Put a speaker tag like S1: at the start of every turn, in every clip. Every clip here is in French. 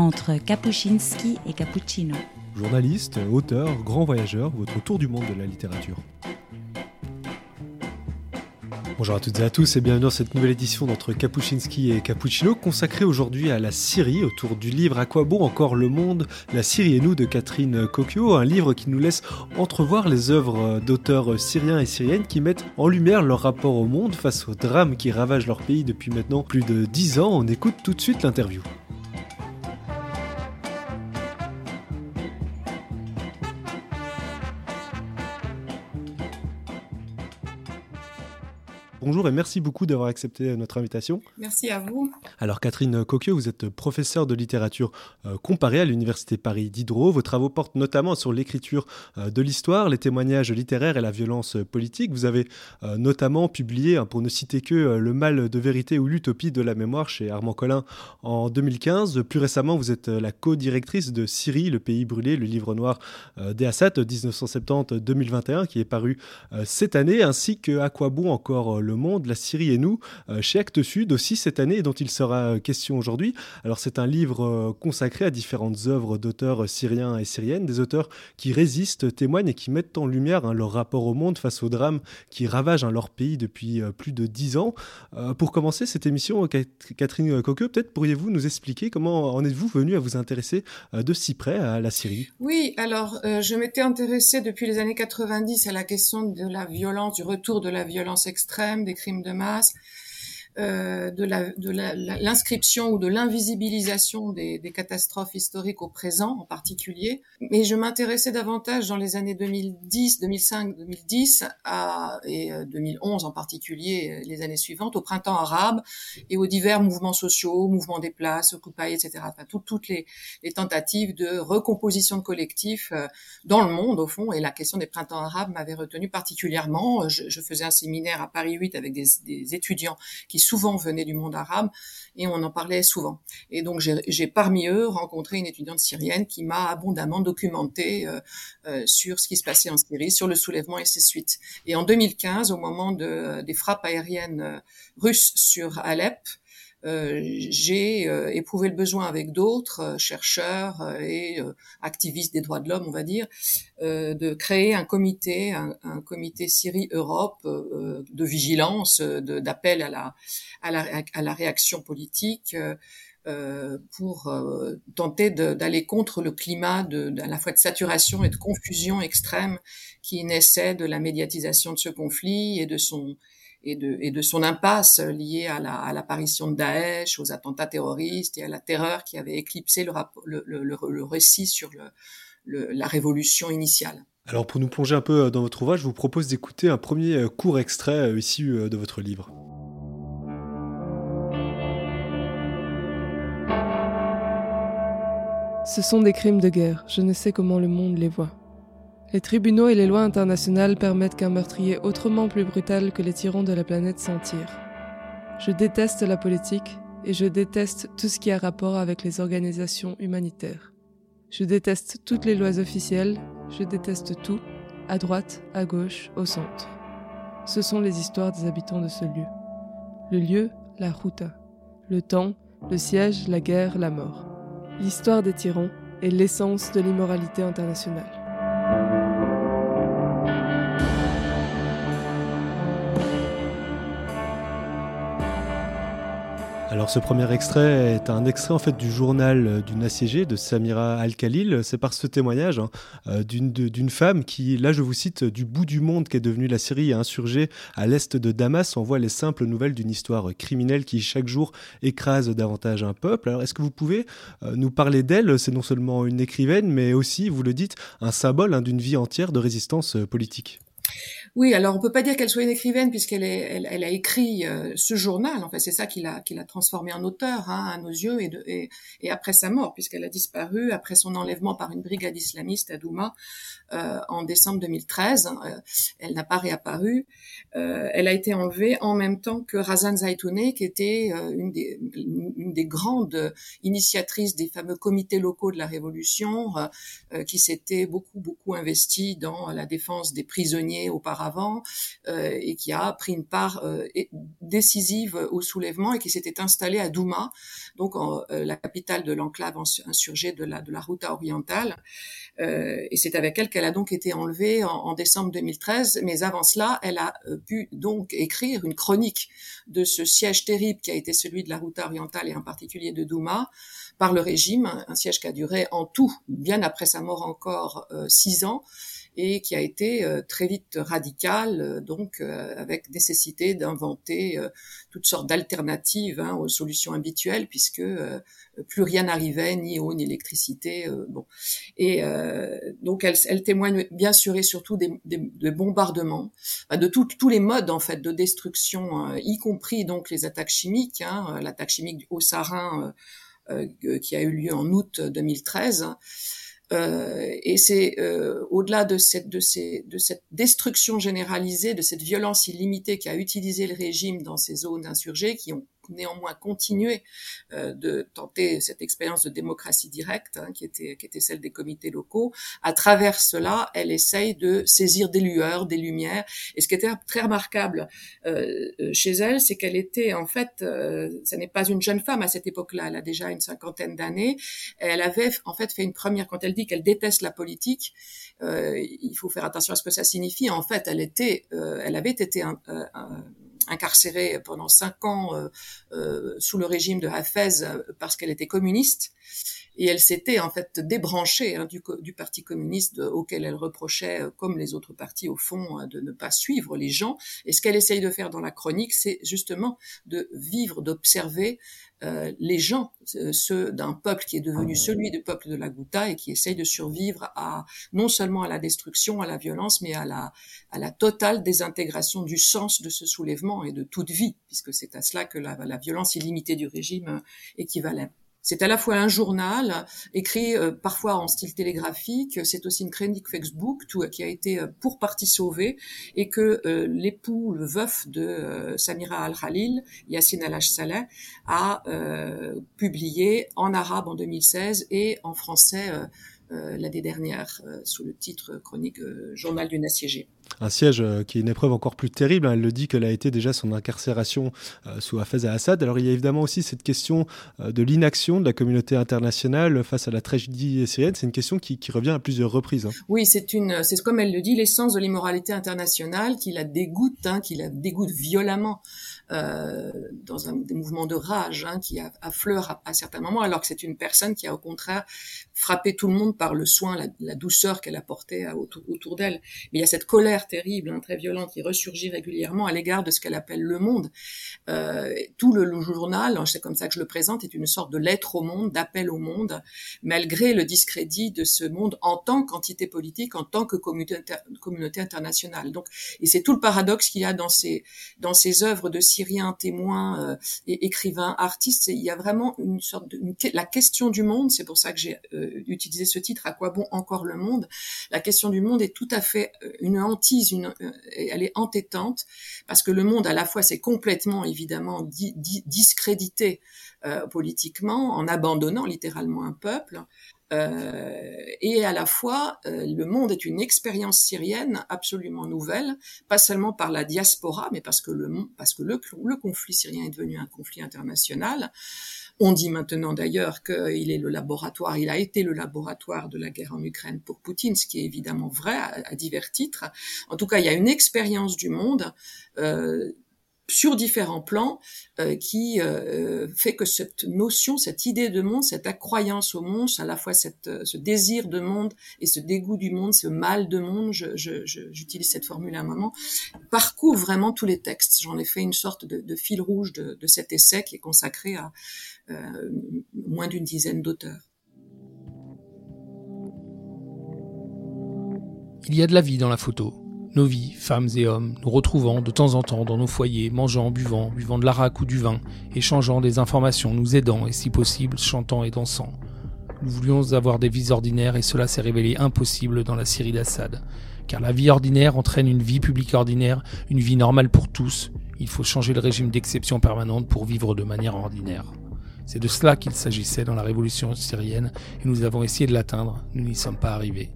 S1: entre Kapuscinski et Cappuccino.
S2: Journaliste, auteur, grand voyageur, votre tour du monde de la littérature. Bonjour à toutes et à tous et bienvenue dans cette nouvelle édition d'entre Kapuscinski et Cappuccino consacrée aujourd'hui à la Syrie autour du livre À quoi bon encore le monde? La Syrie et nous de Catherine Cocchio, un livre qui nous laisse entrevoir les œuvres d'auteurs syriens et syriennes qui mettent en lumière leur rapport au monde face aux drames qui ravagent leur pays depuis maintenant plus de dix ans. On écoute tout de suite l'interview. Bonjour et merci beaucoup d'avoir accepté notre invitation.
S3: Merci à vous.
S2: Alors Catherine Coqueux, vous êtes professeure de littérature euh, comparée à l'Université Paris Diderot. Vos travaux portent notamment sur l'écriture euh, de l'histoire, les témoignages littéraires et la violence politique. Vous avez euh, notamment publié, hein, pour ne citer que Le mal de vérité ou l'utopie de la mémoire chez Armand Collin en 2015. Plus récemment, vous êtes la co-directrice de Syrie, le pays brûlé, le livre noir d'Eassat 1970-2021 qui est paru cette année, ainsi que À quoi bon encore le monde, la Syrie et nous, euh, chez Actes Sud aussi cette année, dont il sera question aujourd'hui. Alors c'est un livre euh, consacré à différentes œuvres d'auteurs syriens et syriennes, des auteurs qui résistent, témoignent et qui mettent en lumière hein, leur rapport au monde face aux drames qui ravagent hein, leur pays depuis euh, plus de dix ans. pour commencer cette émission, Catherine Coqueux, peut-être pourriez-vous nous expliquer comment en êtes-vous venu à vous intéresser de si près à la Syrie?
S3: Oui, alors je m'étais intéressée depuis les années 90 à la question de la violence, du retour de la violence extrême des crimes de masse, euh, de l'inscription ou de l'invisibilisation des, des, catastrophes historiques au présent en particulier. Mais je m'intéressais davantage dans les années 2010, 2005, 2010 à, et 2011 euh, en particulier, euh, les années suivantes, au printemps arabe et aux divers mouvements sociaux, mouvements des places, Occupy, etc. Enfin, toutes les, les, tentatives de recomposition de collectifs dans le monde, au fond. Et la question des printemps arabes m'avait retenu particulièrement. Je, je, faisais un séminaire à Paris 8 avec des, des étudiants qui souvent venaient du monde arabe et on en parlait souvent. Et donc j'ai parmi eux rencontré une étudiante syrienne qui m'a abondamment documenté euh, euh, sur ce qui se passait en Syrie, sur le soulèvement et ses suites. Et en 2015, au moment de, des frappes aériennes euh, russes sur Alep, j'ai euh, éprouvé le besoin avec d'autres euh, chercheurs et activistes des droits de l'homme, on va dire, de créer un comité, un, un comité Syrie-Europe de vigilance, d'appel à la, à, la, à la réaction politique. Euh, pour euh, tenter d'aller contre le climat de, à la fois de saturation et de confusion extrême qui naissait de la médiatisation de ce conflit et de son et de, et de son impasse liée à, la, à l'apparition de Daesh, aux attentats terroristes et à la terreur qui avait éclipsé le, le, le, le récit sur le, la révolution initiale.
S2: Alors pour nous plonger un peu dans votre ouvrage, je vous propose d'écouter un premier court extrait issu de votre livre.
S4: Ce sont des crimes de guerre, je ne sais comment le monde les voit. Les tribunaux et les lois internationales permettent qu'un meurtrier autrement plus brutal que les tyrans de la planète s'en tire. Je déteste la politique et je déteste tout ce qui a rapport avec les organisations humanitaires. Je déteste toutes les lois officielles, je déteste tout, à droite, à gauche, au centre. Ce sont les histoires des habitants de ce lieu. Le lieu, la ruta. Le temps, le siège, la guerre, la mort. L'histoire des tyrans est l'essence de l'immoralité internationale.
S2: Alors ce premier extrait est un extrait fait du journal euh, d'une assiégée de Samira Al-Khalil. C'est par ce témoignage hein, euh, d'une femme qui, là je vous cite, du bout du monde qu'est devenue la Syrie insurgée à l'est de Damas, envoie les simples nouvelles d'une histoire criminelle qui chaque jour écrase davantage un peuple. Alors est-ce que vous pouvez euh, nous parler d'elle? C'est non seulement une écrivaine, mais aussi, vous le dites, un symbole hein, d'une vie entière de résistance politique.
S3: Oui, alors on peut pas dire qu'elle soit une écrivaine puisqu'elle elle, a écrit euh, ce journal. En fait, c'est ça qui l'a, transformée en auteur hein, à nos yeux et, après sa mort, puisqu'elle a disparu après son enlèvement par une brigade islamiste à Douma euh, en décembre 2013. Euh, elle n'a pas réapparu. Elle a été enlevée en même temps que Razan Zaitouneh, qui était une des, une, des grandes initiatrices des fameux comités locaux de la Révolution, qui s'était beaucoup beaucoup investie dans la défense des prisonniers auparavant et qui a pris une part décisive au soulèvement et qui s'était installé à Douma, donc la capitale de l'enclave insurgée de la de la orientale. et c'est avec elle qu'elle a donc été enlevée en, en, décembre 2013. Mais avant cela, elle a pu donc écrire une chronique de ce siège terrible qui a été celui de la Ruta orientale et en particulier de Douma par le régime, un siège qui a duré en tout, bien après sa mort encore, euh, six ans et qui a été euh, très vite radical, euh, donc avec nécessité d'inventer toutes sortes d'alternatives hein, aux solutions habituelles, puisque plus rien n'arrivait, ni eau, ni électricité. bon, et donc elle, elle, témoigne bien sûr et surtout des, des, bombardements, de tous les modes en fait de destruction, y compris donc les attaques chimiques, hein, l'attaque chimique au Sarin euh, qui a eu lieu en août 2013. Euh, et c'est euh, au-delà de cette, de, de cette destruction généralisée, de cette violence illimitée qu'a utilisé le régime dans ces zones insurgées, qui ont néanmoins continué euh, de tenter cette expérience de démocratie directe, hein, qui, était, qui était celle des comités locaux. À travers cela, elle essaye de saisir des lueurs, des lumières. Et ce qui était très remarquable euh, euh chez elle, c'est qu'elle était en fait, euh, ce n'est pas une jeune femme à cette époque-là, elle a déjà une cinquantaine d'années. Elle avait en fait fait une première, quand elle dit qu'elle déteste la politique, euh, il faut faire attention à ce que ça signifie. En fait, elle était, elle avait été un, un incarcérée pendant cinq ans euh, euh, sous le régime de Hafez euh, parce qu'elle était communiste et elle s'était en fait débranchée hein, du, du, parti communiste auquel elle reprochait, comme les autres partis au fond, de ne pas suivre les gens. Et ce qu'elle essaye de faire dans la chronique, c'est justement de vivre, d'observer euh, les gens, euh, ceux d'un peuple qui est devenu celui du peuple de la Ghouta et qui essaye de survivre à non seulement à la destruction, à la violence, mais à la, à la totale désintégration du sens de ce soulèvement et de toute vie, puisque c'est à cela que la, la violence illimitée du régime équivalait. C'est à la fois un journal écrit euh, parfois en style télégraphique, c'est aussi une chronique Facebook tout, qui a été euh, pour partie sauvée et que euh, l'époux, le veuf de Samira Al-Khalil, Yassine Al-Saleh, a publié en arabe en 2016 et en français euh, l'année dernière euh, sous le titre chronique euh, Journal d'une assiégée.
S2: Un siège qui est une épreuve encore plus terrible. Hein. Elle le dit qu'elle a été déjà son incarcération sous Hafez al-Assad. Alors il y a évidemment aussi cette question de l'inaction de la communauté internationale face à la tragédie syrienne. C'est une question qui, revient à plusieurs reprises. Hein.
S3: Oui, c'est une, c'est comme elle le dit, l'essence de l'immoralité internationale qui la dégoûte, hein, qui la dégoûte violemment. Euh, dans un des mouvements de rage qui affleure à, certains moments, alors que c'est une personne qui a au contraire frappé tout le monde par le soin, la, la douceur qu'elle apportait autour, autour d'elle. Mais il y a cette colère terrible, hein, très violente, qui ressurgit régulièrement à l'égard de ce qu'elle appelle le monde. Euh, tout le, journal, c'est comme ça que je le présente, est une sorte de lettre au monde, d'appel au monde, malgré le discrédit de ce monde en tant qu'entité politique, en tant que communauté, internationale. Donc, et c'est tout le paradoxe qu'il y a dans ces œuvres de Syriens, témoins, euh, et écrivains, artistes. Il y a vraiment une sorte de la question du monde. C'est pour ça que j'ai euh, utilisé ce titre. À quoi bon encore le monde? La question du monde est tout à fait euh, une Une, elle est entêtante parce que le monde, à la fois, c'est complètement évidemment discrédité politiquement en abandonnant littéralement un peuple. Euh, et à la fois, euh, le monde est une expérience syrienne absolument nouvelle, pas seulement par la diaspora, mais parce que le conflit syrien est devenu un conflit international. On dit maintenant d'ailleurs qu'il est le laboratoire, il a été le laboratoire de la guerre en Ukraine pour Poutine, ce qui est évidemment vrai à, divers titres. En tout cas, il y a une expérience du monde euh, sur différents plans euh, qui euh, fait que cette notion, cette idée de monde, cette accroyance au monde, à la fois cette, ce désir de monde et ce dégoût du monde, ce mal de monde, j'utilise je, je, cette formule à un moment, parcourt vraiment tous les textes. J'en ai fait une sorte de, de fil rouge de, de, cet essai qui est consacré à moins d'une dizaine d'auteurs.
S5: Il y a de la vie dans la photo, nos vies, femmes et hommes, nous retrouvant de temps en temps dans nos foyers, mangeant, buvant, buvant de l'arac ou du vin, échangeant des informations, nous aidant et si possible chantant et dansant. Nous voulions avoir des vies ordinaires et cela s'est révélé impossible dans la Syrie d'Assad. Car la vie ordinaire entraîne une vie publique ordinaire, une vie normale pour tous. Il faut changer le régime d'exception permanente pour vivre de manière ordinaire. C'est de cela qu'il s'agissait dans la révolution syrienne et nous avons essayé de l'atteindre. Nous n'y sommes pas arrivés.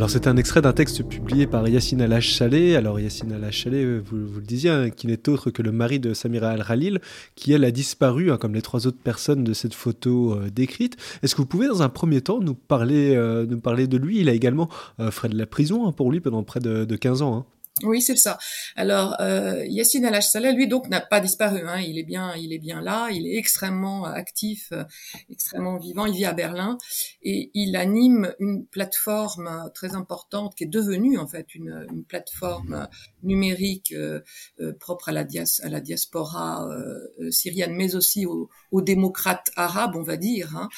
S2: Alors c'est un extrait d'un texte publié par Yassine Alash Saleh. Alors Yassine Alash Saleh, vous, le disiez, hein, qui n'est autre que le mari de Samira Al-Khalil, qui elle a disparu, hein, comme les trois autres personnes de cette photo euh, décrite. Est-ce que vous pouvez dans un premier temps nous parler, euh, de lui? Il a également euh, frais de la prison hein, pour lui pendant près de, de 15 ans.
S3: Oui, c'est ça. Alors, euh, Yassine El Saleh, lui, donc, n'a pas disparu. Hein. Il est bien, il est bien là. Il est extrêmement actif, euh, extrêmement vivant. Il vit à Berlin et il anime une plateforme très importante qui est devenue en fait une, une plateforme numérique euh, euh, propre à la, diaspora euh, syrienne, mais aussi aux, aux, démocrates arabes, on va dire. Hein.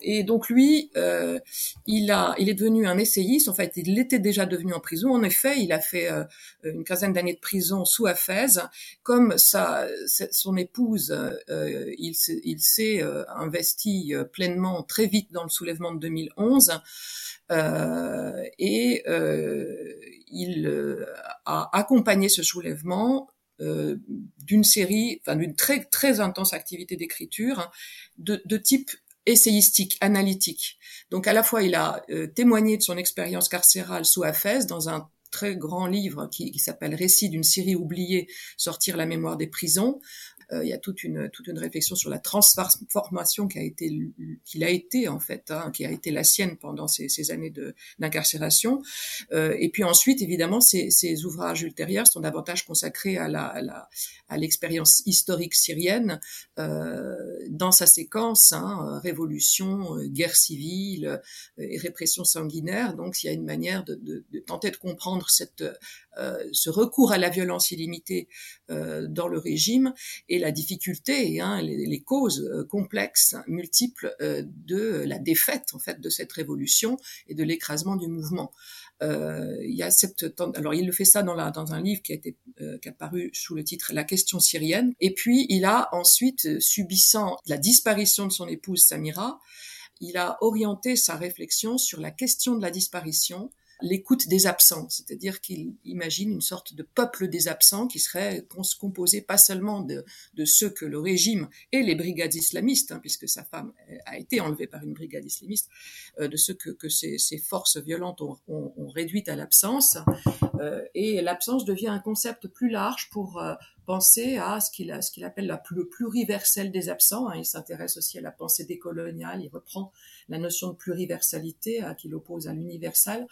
S3: et donc lui, il a, il est devenu un essayiste. En fait, il était déjà devenu en prison. En effet, il a fait euh, une quinzaine d'années de prison sous Afez. Comme sa, son épouse, euh, il, il s'est euh, investi pleinement très vite dans le soulèvement de 2011. Euh, et il a accompagné ce soulèvement d'une série, enfin d'une très très intense activité d'écriture de, type essayistique, analytique. Donc à la fois il a témoigné de son expérience carcérale sous Afez dans un très grand livre qui, s'appelle Récit d'une Syrie oubliée, sortir la mémoire des prisons. Euh, il y a toute une toute une réflexion sur la transformation qui a été qu'il a été en fait, hein, qui a été la sienne pendant ces, années d'incarcération. Euh, et puis ensuite, évidemment, ces, ouvrages ultérieurs sont davantage consacrés à la à l'expérience historique syrienne euh, dans sa séquence hein, révolution, guerre civile et répression sanguinaire. Donc, il y a une manière de, tenter de comprendre cette ce recours à la violence illimitée dans le régime et la difficulté, hein, les, causes euh, complexes, multiples de la défaite en fait de cette révolution et de l'écrasement du mouvement. Euh, il y a cette alors il le fait ça dans, la, dans un livre qui a été euh, qui a paru sous le titre La question syrienne et puis il a ensuite subissant la disparition de son épouse Samira il a orienté sa réflexion sur la question de la disparition l'écoute des absents, c'est-à-dire qu'il imagine une sorte de peuple des absents qui serait composé pas seulement de, ceux que le régime et les brigades islamistes, hein, puisque sa femme a été enlevée par une brigade islamiste, euh, de ceux que, ces, ces, forces violentes ont, ont, ont réduit à l'absence. Euh, et l'absence devient un concept plus large pour euh, penser à ce qu'il qu'il appelle la, le pluriversel des absents. Hein. Il s'intéresse aussi à la pensée décoloniale. Il reprend la notion de pluriversalité hein, qu'il oppose à l'universal.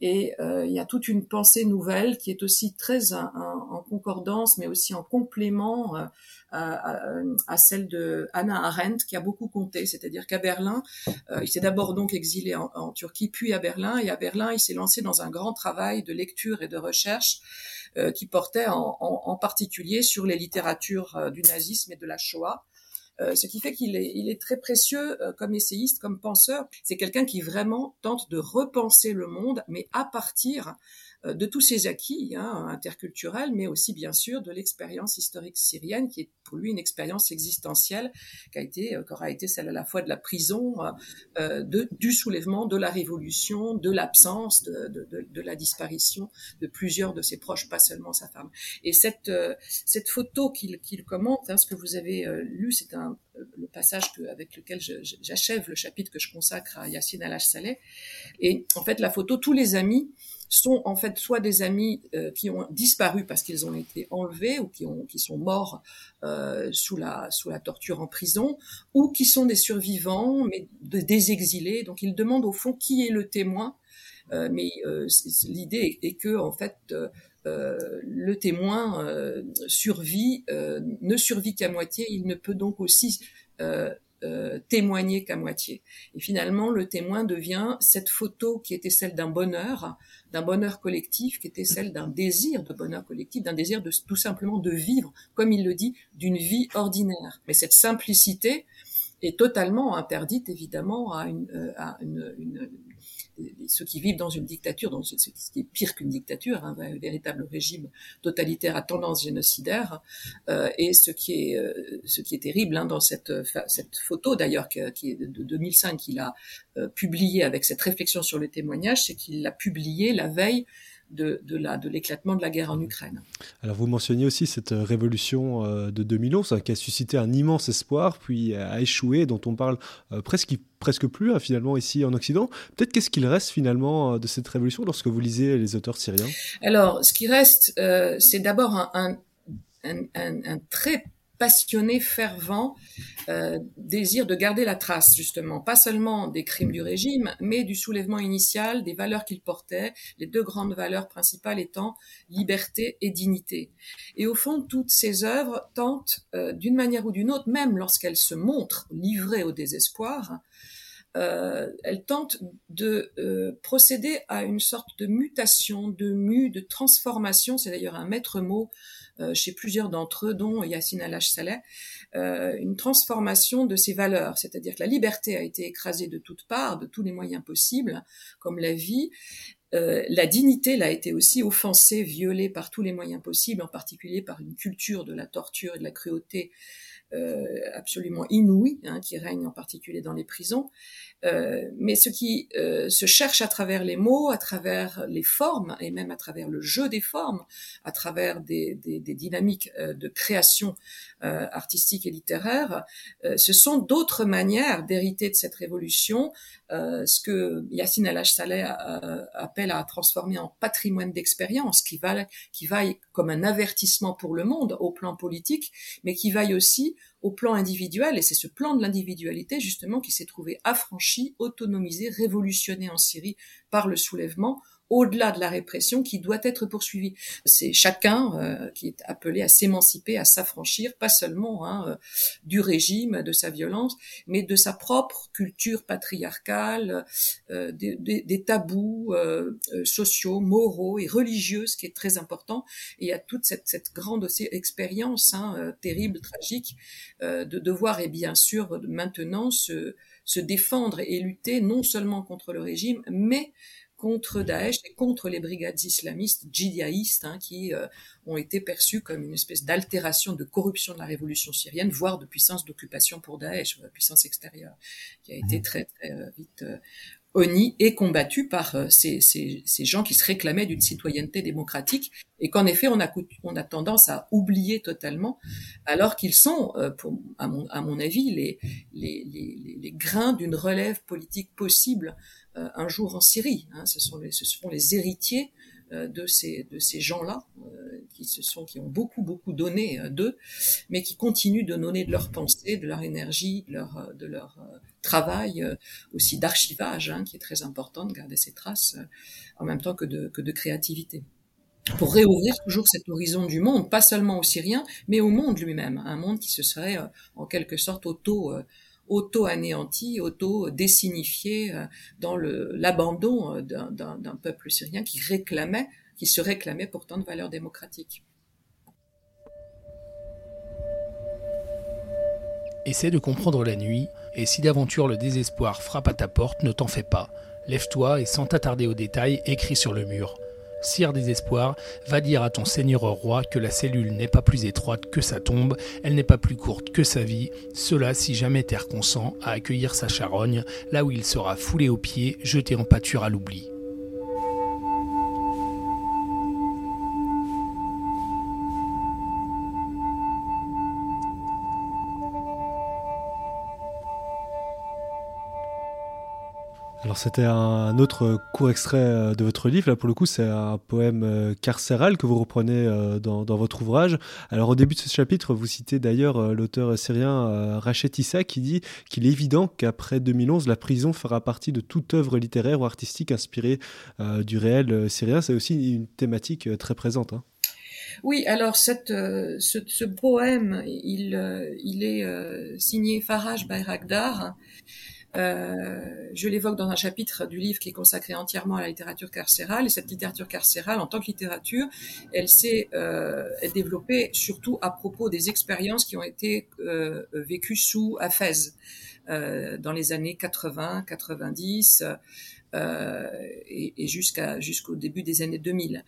S3: Et euh, il y a toute une pensée nouvelle qui est aussi très en, concordance, mais aussi en complément euh, à, celle de Anna Arendt, qui a beaucoup compté. C'est-à-dire qu'à Berlin, euh, il s'est d'abord donc exilé en, Turquie, puis à Berlin. Et à Berlin, il s'est lancé dans un grand travail de lecture et de recherche euh, qui portait en, en, en, particulier sur les littératures euh, du nazisme et de la Shoah. Euh, ce qui fait qu'il est, il est très précieux comme essayiste, comme penseur. C'est quelqu'un qui vraiment tente de repenser le monde, mais à partir euh, de tous ces acquis hein, interculturels, mais aussi bien sûr de l'expérience historique syrienne, qui est pour lui une expérience existentielle, qui a été, euh, qui aura été celle à la fois de la prison, euh, de, du soulèvement, de la révolution, de l'absence, de, de, de, la disparition de plusieurs de ses proches, pas seulement sa femme. Et cette, cette photo qu'il qu'il commente, hein, ce que vous avez lu, c'est un le passage que, avec lequel j'achève le chapitre que je consacre à Yassine Al-Saleh. Et en fait, la photo, tous les amis sont en fait soit des amis euh, qui ont disparu parce qu'ils ont été enlevés ou qui, ont, qui sont morts euh, sous, la, sous la torture en prison, ou qui sont des survivants, mais des exilés. Donc ils demandent au fond qui est le témoin. Euh, mais euh, l'idée est, que en fait euh, le témoin survit, ne survit qu'à moitié. Il ne peut donc aussi témoigner qu'à moitié. Et finalement, le témoin devient cette photo qui était celle d'un bonheur, d'un bonheur collectif qui était celle d'un désir de bonheur collectif, d'un désir de tout simplement de vivre, comme il le dit, d'une vie ordinaire. Mais cette simplicité est totalement interdite évidemment à une, euh, à une, une, ceux qui vivent dans une dictature, dans ce, qui est pire qu'une dictature, hein, un véritable régime totalitaire à tendance génocidaire. Euh, et ce qui est, euh, ce qui est terrible hein, dans cette, cette photo, d'ailleurs, qui, est de 2005, qu'il a euh, publié avec cette réflexion sur le témoignage, c'est qu'il l'a publié la veille de, de l'éclatement de la guerre en Ukraine.
S2: Alors vous mentionniez aussi cette révolution de 2011 hein, qui a suscité un immense espoir, puis a échoué, dont on parle presque presque plus hein, finalement ici en Occident. Peut-être qu'est-ce qu'il reste finalement de cette révolution lorsque vous lisez les auteurs syriens?
S3: Alors, ce qui reste, c'est d'abord un, un, un, un, très passionné, fervent euh, désir de garder la trace, justement, pas seulement des crimes du régime, mais du soulèvement initial, des valeurs qu'il portait, les deux grandes valeurs principales étant liberté et dignité. Et au fond, toutes ces œuvres tentent, euh, d'une manière ou d'une autre, même lorsqu'elles se montrent livrées au désespoir, euh, elles tentent de euh, procéder à une sorte de mutation, de mue, de transformation, c'est d'ailleurs un maître mot chez plusieurs d'entre eux, dont Yassine Al-Saleh, euh, une transformation de ces valeurs, c'est-à-dire que la liberté a été écrasée de toutes parts, de tous les moyens possibles, comme la vie. Euh, la dignité l'a été aussi offensée, violée par tous les moyens possibles, en particulier par une culture de la torture et de la cruauté euh, absolument inouïe hein, qui règne en particulier dans les prisons. Euh, mais ce qui euh, se cherche à travers les mots, à travers les formes et même à travers le jeu des formes, à travers des, des, des dynamiques euh, de création artistique et littéraire, ce sont d'autres manières d'hériter de cette révolution, ce que Yassine El-Saleh appelle à transformer en patrimoine d'expérience, qui va qui vaille comme un avertissement pour le monde au plan politique, mais qui vaille aussi au plan individuel, et c'est ce plan de l'individualité justement qui s'est trouvé affranchi, autonomisé, révolutionné en Syrie par le soulèvement, au-delà de la répression qui doit être poursuivie. C'est chacun euh, qui est appelé à s'émanciper, à s'affranchir, pas seulement hein, euh, du régime, de sa violence, mais de sa propre culture patriarcale, euh, des, des, des, tabous sociaux, moraux et religieux, ce qui est très important. Et il y a toute cette, cette grande expérience hein, terrible, tragique, de devoir et bien sûr maintenant se, se défendre et lutter non seulement contre le régime, mais contre Daesh et contre les brigades islamistes djihadistes hein, qui euh, ont été perçues comme une espèce d'altération de corruption de la révolution syrienne, voire de puissance d'occupation pour Daesh, de puissance extérieure, qui a été mmh. très très euh, vite euh, honnie et combattue par ces, ces, ces, gens qui se réclamaient d'une citoyenneté démocratique et qu'en effet on a, on a tendance à oublier totalement alors qu'ils sont, pour, à, mon, à mon avis, les, les, les, les grains d'une relève politique possible euh, un jour en Syrie. Hein. ce, sont les, ce les héritiers euh, de ces, de ces gens-là euh, qui se sont qui ont beaucoup beaucoup donné d'eux, mais qui continuent de donner de leur pensée, de leur énergie, de leur de leur travail aussi d'archivage, hein, qui est très important de garder ces traces en même temps que de que de créativité pour réouvrir toujours cet horizon du monde, pas seulement aux Syriens, mais au monde lui-même, un monde qui se serait en quelque sorte auto auto-anéanti, auto-désignifié euh, dans l'abandon euh, d'un peuple syrien qui réclamait, qui se réclamait pourtant de valeurs démocratiques.
S5: Essaie de comprendre la nuit, et si d'aventure le désespoir frappe à ta porte, ne t'en fais pas. Lève-toi et sans t'attarder aux détails, écris sur le mur. Sire Désespoir, va dire à ton seigneur roi que la cellule n'est pas plus étroite que sa tombe, elle n'est pas plus courte que sa vie, cela si jamais terre consent à accueillir sa charogne, là où il sera foulé aux pieds, jeté en pâture à l'oubli.
S2: Alors c'était un autre court extrait euh, de votre livre. Là pour le coup c'est un poème euh, carcéral que vous reprenez euh, dans, votre ouvrage. Alors au début de ce chapitre vous citez d'ailleurs l'auteur syrien Rachet Issa qui dit qu'il est évident qu'après 2011 la prison fera partie de toute œuvre littéraire ou artistique inspirée du réel syrien. C'est aussi une thématique très présente. Hein.
S3: Oui, alors ce, poème, il, est signé Faraj Bayrakdar. Euh, je l'évoque dans un chapitre du livre qui est consacré entièrement à la littérature carcérale. Et cette littérature carcérale, en tant que littérature, elle s'est euh, développée surtout à propos des expériences qui ont été euh, vécues sous Hafez dans les années 80, 90. Euh, et, et jusqu'à jusqu'au début des années 2000.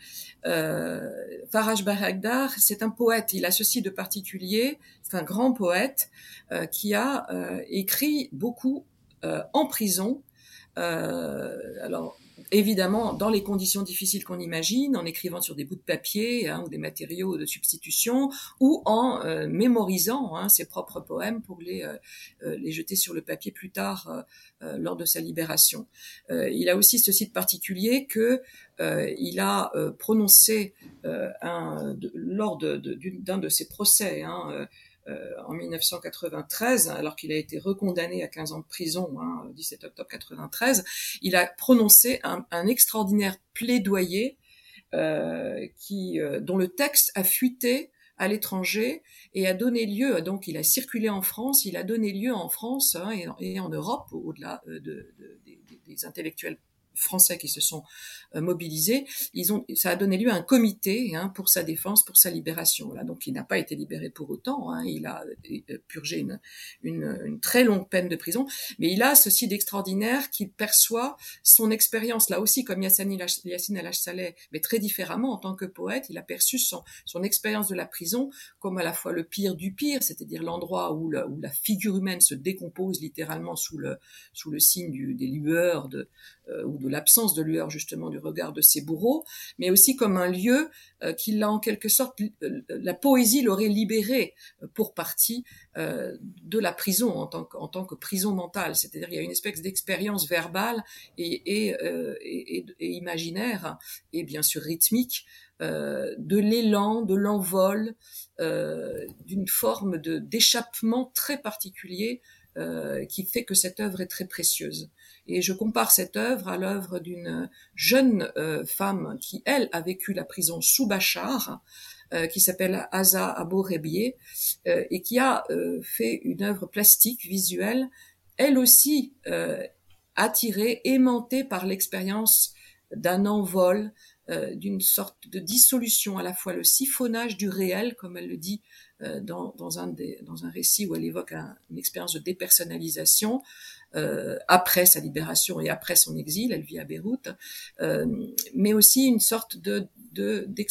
S3: Euh, Faraj Baragdar, c'est un poète. Il a ceci de particulier. C'est un grand poète euh, qui a écrit beaucoup en prison alors évidemment dans les conditions difficiles qu'on imagine, en écrivant sur des bouts de papier hein, ou des matériaux de substitution, ou en euh, mémorisant hein, ses propres poèmes pour les, euh, euh, les jeter sur le papier plus tard lors de sa libération. il a aussi ce site particulier que il a prononcé un, lors d'un de, ses procès. Hein, euh, en 1993, alors qu'il a été recondamné à 15 ans de prison, hein, 17 octobre 93, il a prononcé un, extraordinaire plaidoyer euh, qui, euh, dont le texte a fuité à l'étranger et a donné lieu, donc il a circulé en France, il a donné lieu en France hein, et, en Europe, au-delà de, de, des intellectuels français qui se sont euh, mobilisés, ils ont, ça a donné lieu à un comité hein, pour sa défense, pour sa libération. Voilà, donc il n'a pas été libéré pour autant, hein, il a euh, purgé une, une, une, très longue peine de prison, mais il a ceci d'extraordinaire qu'il perçoit son expérience, là aussi comme Yassine El-Saleh, mais très différemment. En tant que poète, il a perçu son, son expérience de la prison comme à la fois le pire du pire, c'est-à-dire l'endroit où, où la figure humaine se décompose littéralement sous le, sous le signe du, des lueurs de, ou de l'absence de lueur justement du regard de ses bourreaux, mais aussi comme un lieu euh, qui l'a en quelque sorte, la poésie l'aurait libéré euh, pour partie de la prison en tant que, prison mentale. C'est-à-dire il y a une espèce d'expérience verbale et, imaginaire et bien sûr rythmique de l'élan, de l'envol, d'une forme d'échappement très particulier qui fait que cette œuvre est très précieuse. Et je compare cette œuvre à l'œuvre d'une jeune euh, femme qui, elle, a vécu la prison sous Bachar, euh, qui s'appelle Asa Abou Rebier, euh, et qui a fait une œuvre plastique, visuelle, elle aussi attirée, aimantée par l'expérience d'un envol, d'une sorte de dissolution, à la fois le siphonnage du réel, comme elle le dit dans, dans, un, des, dans un récit où elle évoque une expérience de dépersonnalisation, euh, après sa libération et après son exil, elle vit à Beyrouth, euh, mais aussi une sorte de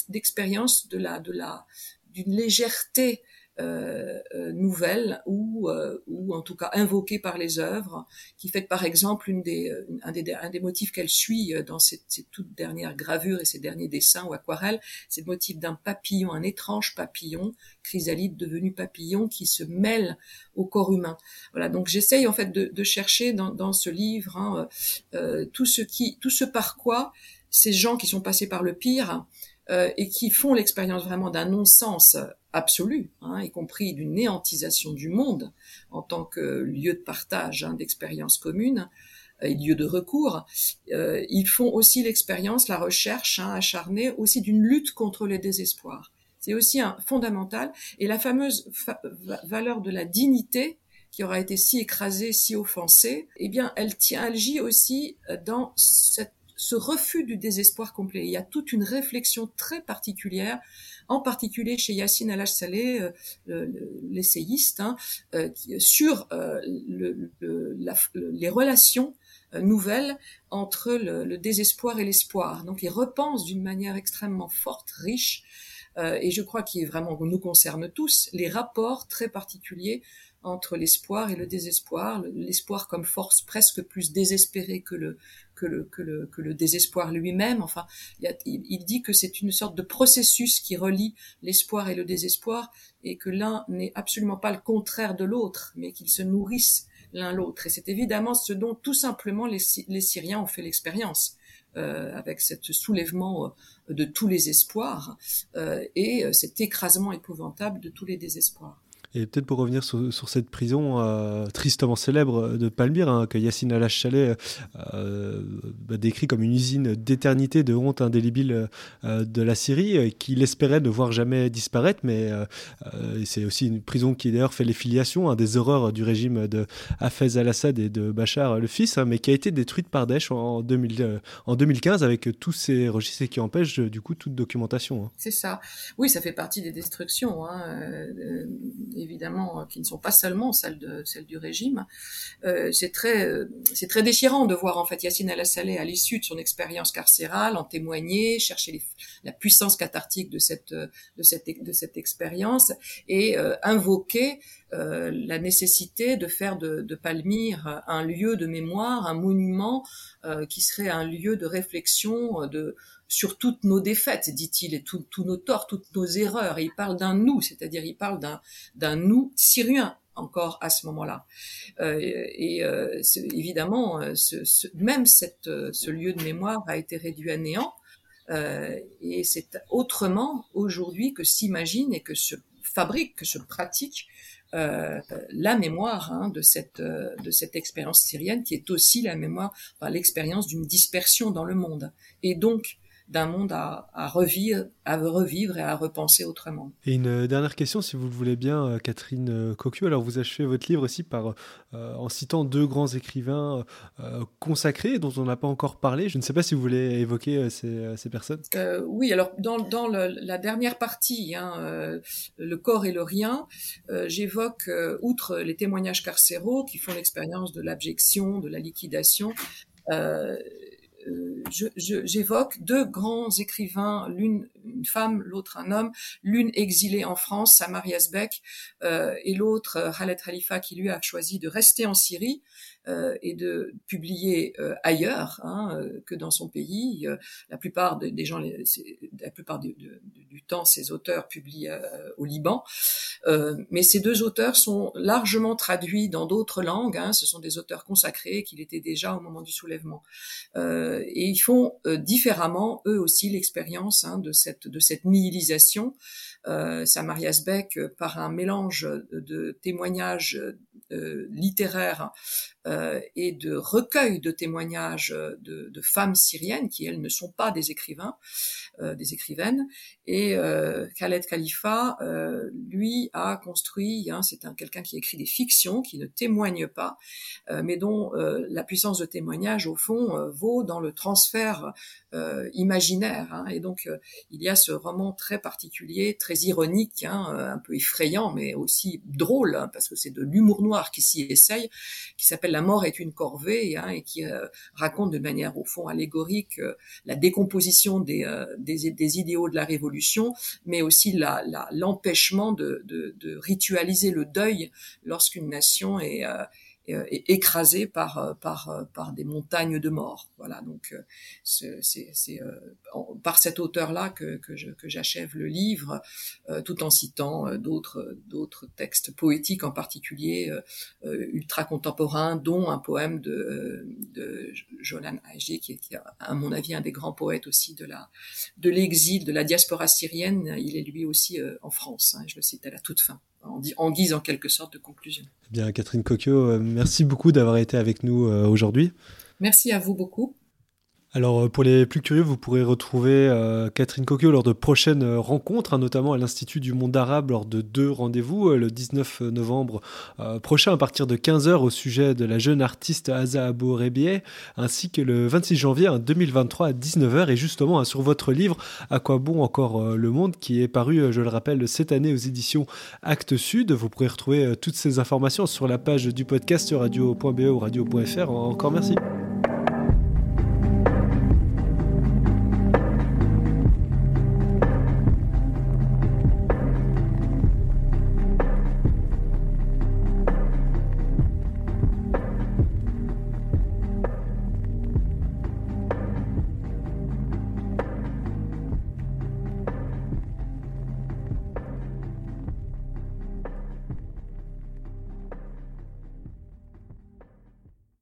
S3: d'expérience de, la de la d'une légèreté nouvelle ou, euh, ou en tout cas invoquée par les œuvres, qui fait par exemple une des, un, des, un des motifs qu'elle suit dans ces, toutes dernières gravures et ces derniers dessins ou aquarelles, c'est le motif d'un papillon, un étrange papillon, chrysalide devenu papillon, qui se mêle au corps humain. Voilà, donc j'essaye en fait de, de chercher dans, dans, ce livre hein, euh, tout ce qui, tout ce par quoi ces gens qui sont passés par le pire euh, et qui font l'expérience vraiment d'un non-sens absolu, hein, y compris d'une néantisation du monde en tant que lieu de partage hein, d'expériences communes euh, et lieu de recours. Euh, ils font aussi l'expérience, la recherche hein, acharnée aussi d'une lutte contre le désespoir. C'est aussi un fondamental. Et la fameuse valeur de la dignité qui aura été si écrasée, si offensée, eh bien, elle tient, elle gît aussi dans cette ce refus du désespoir complet. Il y a toute une réflexion très particulière, en particulier chez Yassine Al-Saleh, euh, l'essayiste, euh, sur euh, le, les relations nouvelles entre le, désespoir et l'espoir. Donc il repense d'une manière extrêmement forte, riche, et je crois qu'il vraiment nous concerne tous, les rapports très particuliers entre l'espoir et le désespoir, l'espoir comme force presque plus désespérée que le, désespoir lui-même. Enfin, il, dit que c'est une sorte de processus qui relie l'espoir et le désespoir et que l'un n'est absolument pas le contraire de l'autre, mais qu'ils se nourrissent l'un l'autre. Et c'est évidemment ce dont tout simplement les, les Syriens ont fait l'expérience. Euh, avec ce soulèvement euh, de tous les espoirs euh, et euh, cet écrasement épouvantable de tous les désespoirs.
S2: Et peut-être pour revenir sur, cette prison euh, tristement célèbre de Palmyre, hein, que Yassine Alash-Chalet euh, bah, décrit comme une usine d'éternité, de honte indélébile euh, de la Syrie, euh, qu'il espérait ne voir jamais disparaître, mais euh, c'est aussi une prison qui d'ailleurs fait les filiations hein, des horreurs du régime de Hafez al-Assad et de Bachar le fils, hein, mais qui a été détruite par Daesh en, 2000, en 2015 avec tous ces registres qui empêche du coup toute documentation. Hein.
S3: C'est ça. Oui, ça fait partie des destructions. Évidemment qui ne sont pas seulement celles de celles du régime. c'est très c'est très déchirant de voir en fait Yassine El-Assaleh à l'issue de son expérience carcérale en témoigner, chercher la puissance cathartique de cette de cette de cette expérience et invoquer la nécessité de faire de, de, Palmyre un lieu de mémoire, un monument qui serait un lieu de réflexion de sur toutes nos défaites, dit-il, et tous nos torts, toutes nos erreurs. Et il parle d'un nous, c'est-à-dire il parle d'un nous syrien encore à ce moment-là. Euh, et euh, évidemment, euh, ce, même cette, ce lieu de mémoire a été réduit à néant. et c'est autrement aujourd'hui que s'imagine et que se fabrique, que se pratique la mémoire hein, de cette de cette expérience syrienne qui est aussi la mémoire, l'expérience d'une dispersion dans le monde. Et donc d'un monde à, revivre, à revivre et à repenser autrement.
S2: Et une euh, dernière question, si vous le voulez bien, euh, Catherine euh, Cocu. Alors, vous achevez votre livre aussi par, en citant deux grands écrivains consacrés dont on n'a pas encore parlé. Je ne sais pas si vous voulez évoquer ces, ces personnes.
S3: oui, alors dans, dans la dernière partie, hein, le corps et le rien, j'évoque, outre les témoignages carcéraux qui font l'expérience de l'abjection, de la liquidation, euh, j'évoque deux grands écrivains, l'une une femme, l'autre un homme, l'une exilée en France, Samar Yazbek, euh, et l'autre euh, Khaled Khalifa qui lui a choisi de rester en Syrie. euh, et de publier euh, ailleurs hein, euh, que dans son pays. la plupart des gens, la plupart du, du, temps, ces auteurs publient au Liban. mais ces deux auteurs sont largement traduits dans d'autres langues. Hein, ce sont des auteurs consacrés qu'il était déjà au moment du soulèvement. et ils font différemment, eux aussi, l'expérience hein, de cette de cette nihilisation. Euh, Samarias Beck, par un mélange de témoignages euh, littéraire euh, et de recueil de témoignages de, de, femmes syriennes qui elles ne sont pas des écrivains, euh, des écrivaines. Et Khaled Khalifa, lui, a construit. Hein, c'est un quelqu'un qui écrit des fictions, qui ne témoigne pas, mais dont la puissance de témoignage au fond vaut dans le transfert imaginaire. Hein. Et donc il y a ce roman très particulier, très ironique, hein, un peu effrayant, mais aussi drôle, hein, parce que c'est de l'humour noir qui s'y essaye, qui s'appelle La mort est une corvée, hein, et qui euh, raconte de manière au fond allégorique euh, la décomposition des, euh, des, des, idéaux de la révolution, mais aussi l'empêchement la, de, de, de, ritualiser le deuil lorsqu'une nation est euh, écrasé par euh, par euh, par des montagnes de morts. Voilà, donc c'est par cet auteur-là que que j'achève le livre, tout en citant d'autres d'autres textes poétiques en particulier ultra contemporains, dont un poème de de Jolan Haji, qui est, à mon avis un des grands poètes aussi de la de l'exil, de la diaspora syrienne. Il est lui aussi en France. Hein, je le cite à la toute fin en, guise en quelque sorte de conclusion.
S2: Eh bien, Catherine Cocchio, euh, merci beaucoup d'avoir été avec nous euh, aujourd'hui.
S3: Merci à vous beaucoup.
S2: Alors euh, pour les plus curieux, vous pourrez retrouver euh, Catherine Coquio lors de prochaines euh, rencontres, hein, notamment à l'Institut du monde arabe lors de deux rendez-vous, le 19 novembre prochain à partir de 15h au sujet de la jeune artiste Aza Abou Rebieh, ainsi que le 26 janvier 2023 à 19h et justement hein, sur votre livre À quoi bon encore le monde qui est paru, je le rappelle, cette année aux éditions Actes Sud. Vous pourrez retrouver toutes ces informations sur la page du podcast radio.be ou radio.fr. Encore merci.